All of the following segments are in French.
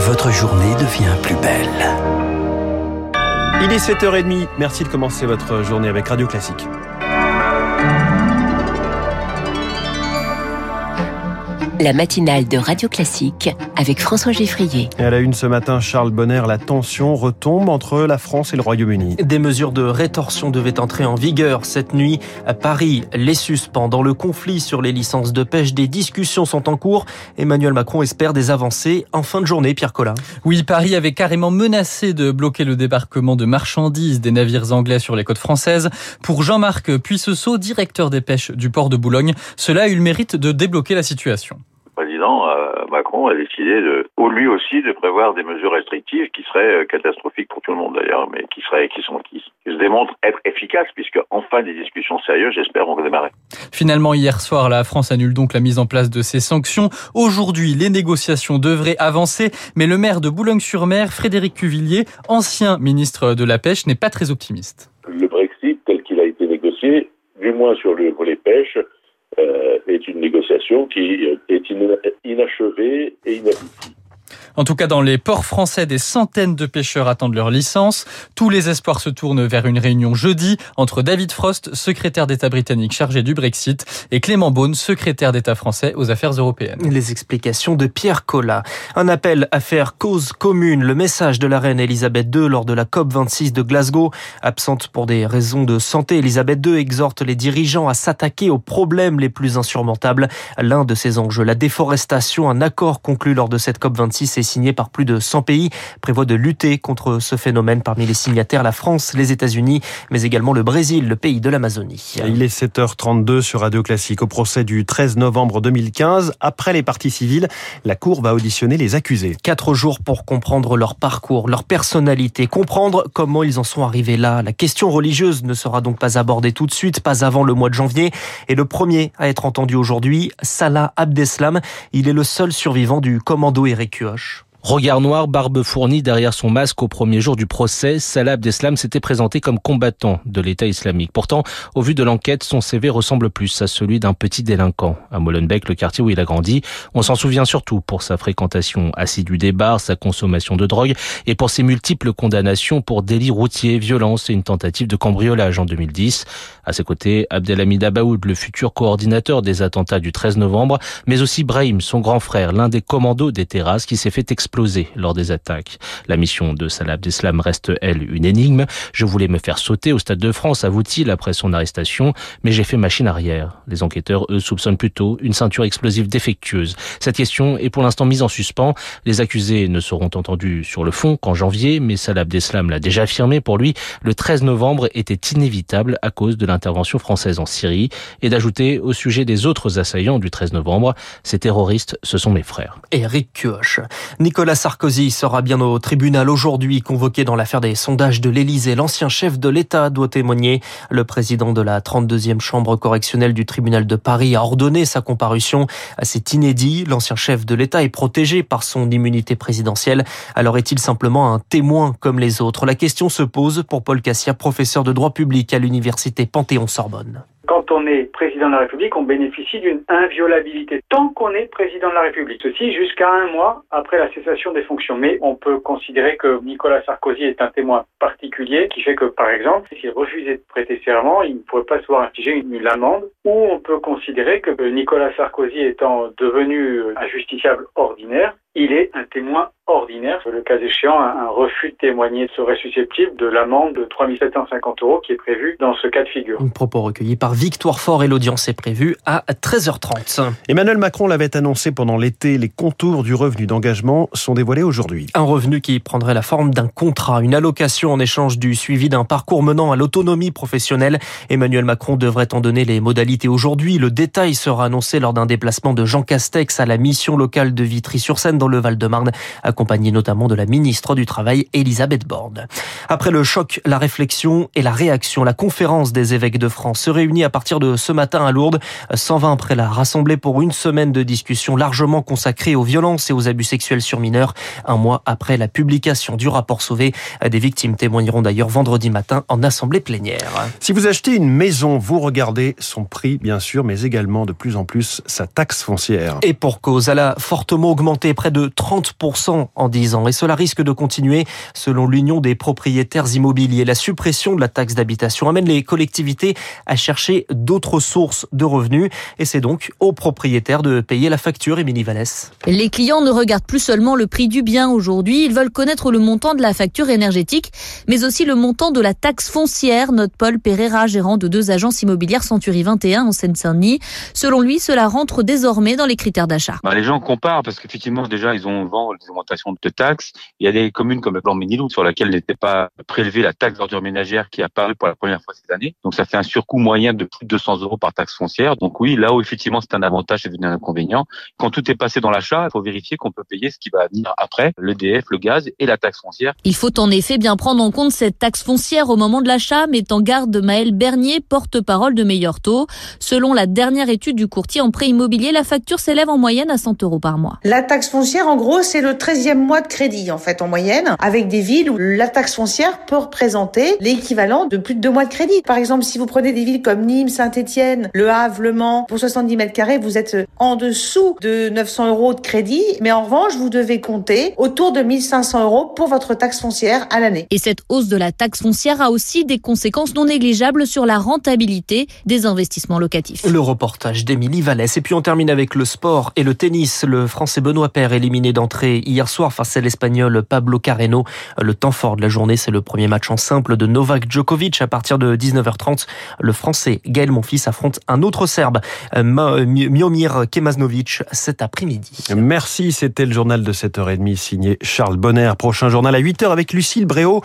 votre journée devient plus belle. Il est 7h30. Merci de commencer votre journée avec Radio Classique. La matinale de Radio Classique avec François Geffrier. Et à la une ce matin, Charles Bonner, la tension retombe entre la France et le Royaume-Uni. Des mesures de rétorsion devaient entrer en vigueur cette nuit. À Paris, les suspend. Dans le conflit sur les licences de pêche, des discussions sont en cours. Emmanuel Macron espère des avancées en fin de journée, Pierre Collin. Oui, Paris avait carrément menacé de bloquer le débarquement de marchandises des navires anglais sur les côtes françaises. Pour Jean-Marc Puissesseau, directeur des pêches du port de Boulogne, cela a eu le mérite de débloquer la situation président euh, Macron a décidé de, ou lui aussi, de prévoir des mesures restrictives qui seraient euh, catastrophiques pour tout le monde d'ailleurs, mais qui seraient, qui sont, qui, se démontrent être efficaces puisque enfin des discussions sérieuses, j'espère, vont démarrer. Finalement, hier soir, la France annule donc la mise en place de ces sanctions. Aujourd'hui, les négociations devraient avancer, mais le maire de Boulogne-sur-Mer, Frédéric Cuvillier, ancien ministre de la Pêche, n'est pas très optimiste. Le Brexit, tel qu'il a été négocié, du moins sur le volet pêche, est une négociation qui est inachevée et inaboutie. En tout cas, dans les ports français, des centaines de pêcheurs attendent leur licence. Tous les espoirs se tournent vers une réunion jeudi entre David Frost, secrétaire d'État britannique chargé du Brexit, et Clément Beaune, secrétaire d'État français aux affaires européennes. Les explications de Pierre Collat. Un appel à faire cause commune. Le message de la reine Elisabeth II lors de la COP26 de Glasgow. Absente pour des raisons de santé, Elisabeth II exhorte les dirigeants à s'attaquer aux problèmes les plus insurmontables. L'un de ces enjeux, la déforestation, un accord conclu lors de cette COP26 signé par plus de 100 pays, prévoit de lutter contre ce phénomène. Parmi les signataires, la France, les États-Unis, mais également le Brésil, le pays de l'Amazonie. Il est 7h32 sur Radio Classique. Au procès du 13 novembre 2015, après les parties civiles, la Cour va auditionner les accusés. Quatre jours pour comprendre leur parcours, leur personnalité, comprendre comment ils en sont arrivés là. La question religieuse ne sera donc pas abordée tout de suite, pas avant le mois de janvier. Et le premier à être entendu aujourd'hui, Salah Abdeslam. Il est le seul survivant du commando Eric Kioch. Regard noir, barbe fournie derrière son masque au premier jour du procès, Salah Abdeslam s'était présenté comme combattant de l'État islamique. Pourtant, au vu de l'enquête, son CV ressemble plus à celui d'un petit délinquant. À Molenbeek, le quartier où il a grandi, on s'en souvient surtout pour sa fréquentation assidue des bars, sa consommation de drogue et pour ses multiples condamnations pour délits routiers, violence et une tentative de cambriolage en 2010. À ses côtés, Abdelhamid Abaoud, le futur coordinateur des attentats du 13 novembre, mais aussi Brahim, son grand frère, l'un des commandos des terrasses qui s'est fait lors des attaques. La mission de Salah Abdeslam reste, elle, une énigme. Je voulais me faire sauter au Stade de France, avoue-t-il, après son arrestation, mais j'ai fait machine arrière. Les enquêteurs, eux, soupçonnent plutôt une ceinture explosive défectueuse. Cette question est pour l'instant mise en suspens. Les accusés ne seront entendus sur le fond qu'en janvier, mais Salah Abdeslam l'a déjà affirmé. Pour lui, le 13 novembre était inévitable à cause de l'intervention française en Syrie et d'ajouter au sujet des autres assaillants du 13 novembre, ces terroristes, ce sont mes frères. Eric Kioch. Nicolas Sarkozy sera bien au tribunal aujourd'hui, convoqué dans l'affaire des sondages de l'Élysée. L'ancien chef de l'État doit témoigner. Le président de la 32e chambre correctionnelle du tribunal de Paris a ordonné sa comparution. C'est inédit. L'ancien chef de l'État est protégé par son immunité présidentielle. Alors est-il simplement un témoin comme les autres? La question se pose pour Paul Cassia, professeur de droit public à l'université Panthéon-Sorbonne quand on est président de la République, on bénéficie d'une inviolabilité tant qu'on est président de la République. Ceci jusqu'à un mois après la cessation des fonctions. Mais on peut considérer que Nicolas Sarkozy est un témoin particulier qui fait que, par exemple, s'il refusait de prêter serment, il ne pourrait pas se voir infliger une, amende. Ou on peut considérer que Nicolas Sarkozy étant devenu un justiciable ordinaire, il est un témoin ordinaire. Le cas échéant, un refus de témoigner serait susceptible de l'amende de 3 750 euros qui est prévue dans ce cas de figure. Un propos recueilli par Victoire Fort et l'audience est prévue à 13h30. Emmanuel Macron l'avait annoncé pendant l'été, les contours du revenu d'engagement sont dévoilés aujourd'hui. Un revenu qui prendrait la forme d'un contrat, une allocation en échange du suivi d'un parcours menant à l'autonomie professionnelle. Emmanuel Macron devrait en donner les modalités aujourd'hui. Le détail sera annoncé lors d'un déplacement de Jean Castex à la mission locale de Vitry-sur-Seine dans le Val-de-Marne, accompagné notamment de la ministre du Travail, Elisabeth Borne. Après le choc, la réflexion et la réaction, la conférence des évêques de France se réunit à partir de ce matin à Lourdes. 120 prélats rassemblés pour une semaine de discussion largement consacrée aux violences et aux abus sexuels sur mineurs. Un mois après la publication du rapport Sauvé, des victimes témoigneront d'ailleurs vendredi matin en assemblée plénière. Si vous achetez une maison, vous regardez son prix, bien sûr, mais également de plus en plus sa taxe foncière. Et pour cause, elle a fortement augmenté près de 30% en 10 ans. Et cela risque de continuer selon l'Union des propriétaires immobiliers. La suppression de la taxe d'habitation amène les collectivités à chercher d'autres sources de revenus. Et c'est donc aux propriétaires de payer la facture, Émilie Vallès. Les clients ne regardent plus seulement le prix du bien aujourd'hui. Ils veulent connaître le montant de la facture énergétique, mais aussi le montant de la taxe foncière, note Paul Pereira, gérant de deux agences immobilières Century 21 en Seine-Saint-Denis. Selon lui, cela rentre désormais dans les critères d'achat. Bah, les gens comparent parce qu'effectivement, déjà, ils ont des augmentations de taxes. Il y a des communes comme le plan Ménilou sur laquelle n'était pas prélevée la taxe d'ordure ménagère qui apparue pour la première fois cette année. Donc, ça fait un surcoût moyen de plus de 200 euros par taxe foncière. Donc oui, là où effectivement c'est un avantage, c'est devenu un inconvénient. Quand tout est passé dans l'achat, il faut vérifier qu'on peut payer ce qui va venir après, l'EDF, le gaz et la taxe foncière. Il faut en effet bien prendre en compte cette taxe foncière au moment de l'achat, met en garde Maël Bernier, porte-parole de Meilleur Taux. Selon la dernière étude du courtier en prêt immobilier, la facture s'élève en moyenne à 100 euros par mois. La taxe foncière, en gros, c'est le 13e mois de crédit, en fait, en moyenne, avec des villes où la taxe foncière peut représenter l'équivalent de plus de deux mois de crédit. Par exemple, si vous prenez des villes comme Nîmes, Saint-Étienne, Le Havre, Le Mans, pour 70 mètres carrés, vous êtes en dessous de 900 euros de crédit, mais en revanche, vous devez compter autour de 1500 euros pour votre taxe foncière à l'année. Et cette hausse de la taxe foncière a aussi des conséquences non négligeables sur la rentabilité des investissements locatifs. Le reportage d'Émilie Vallès. Et puis on termine avec le sport et le tennis. Le français Benoît Paire éliminé d'entrée hier soir face à l'espagnol Pablo Carreno. Le temps fort de la journée, c'est le premier match en simple de Novak Djokovic à partir de 19h30. Le français Gaël Monfils affronte un autre serbe, Miomir Kemaznovic, cet après-midi. Merci, c'était le journal de 7h30 signé Charles Bonner. Prochain journal à 8h avec Lucille Bréau.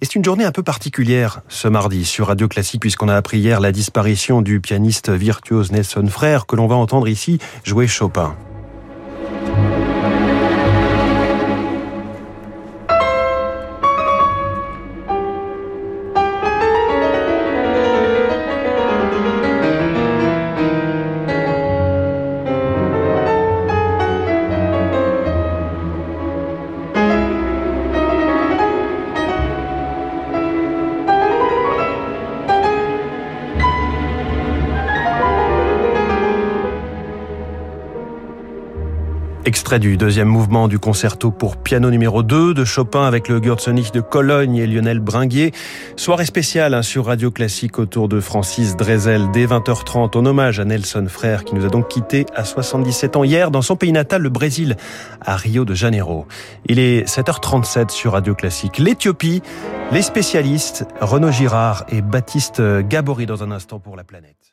Et c'est une journée un peu particulière ce mardi sur Radio Classique puisqu'on a appris hier la disparition du pianiste virtuose Nelson Frère que l'on va entendre ici jouer Chopin. Extrait du deuxième mouvement du concerto pour piano numéro 2 de Chopin avec le Gürzenich de Cologne et Lionel Bringuier. Soirée spéciale hein, sur Radio Classique autour de Francis Drezel dès 20h30 en hommage à Nelson Frère qui nous a donc quitté à 77 ans hier dans son pays natal, le Brésil, à Rio de Janeiro. Il est 7h37 sur Radio Classique. L'Éthiopie, les spécialistes, Renaud Girard et Baptiste Gabory dans un instant pour la planète.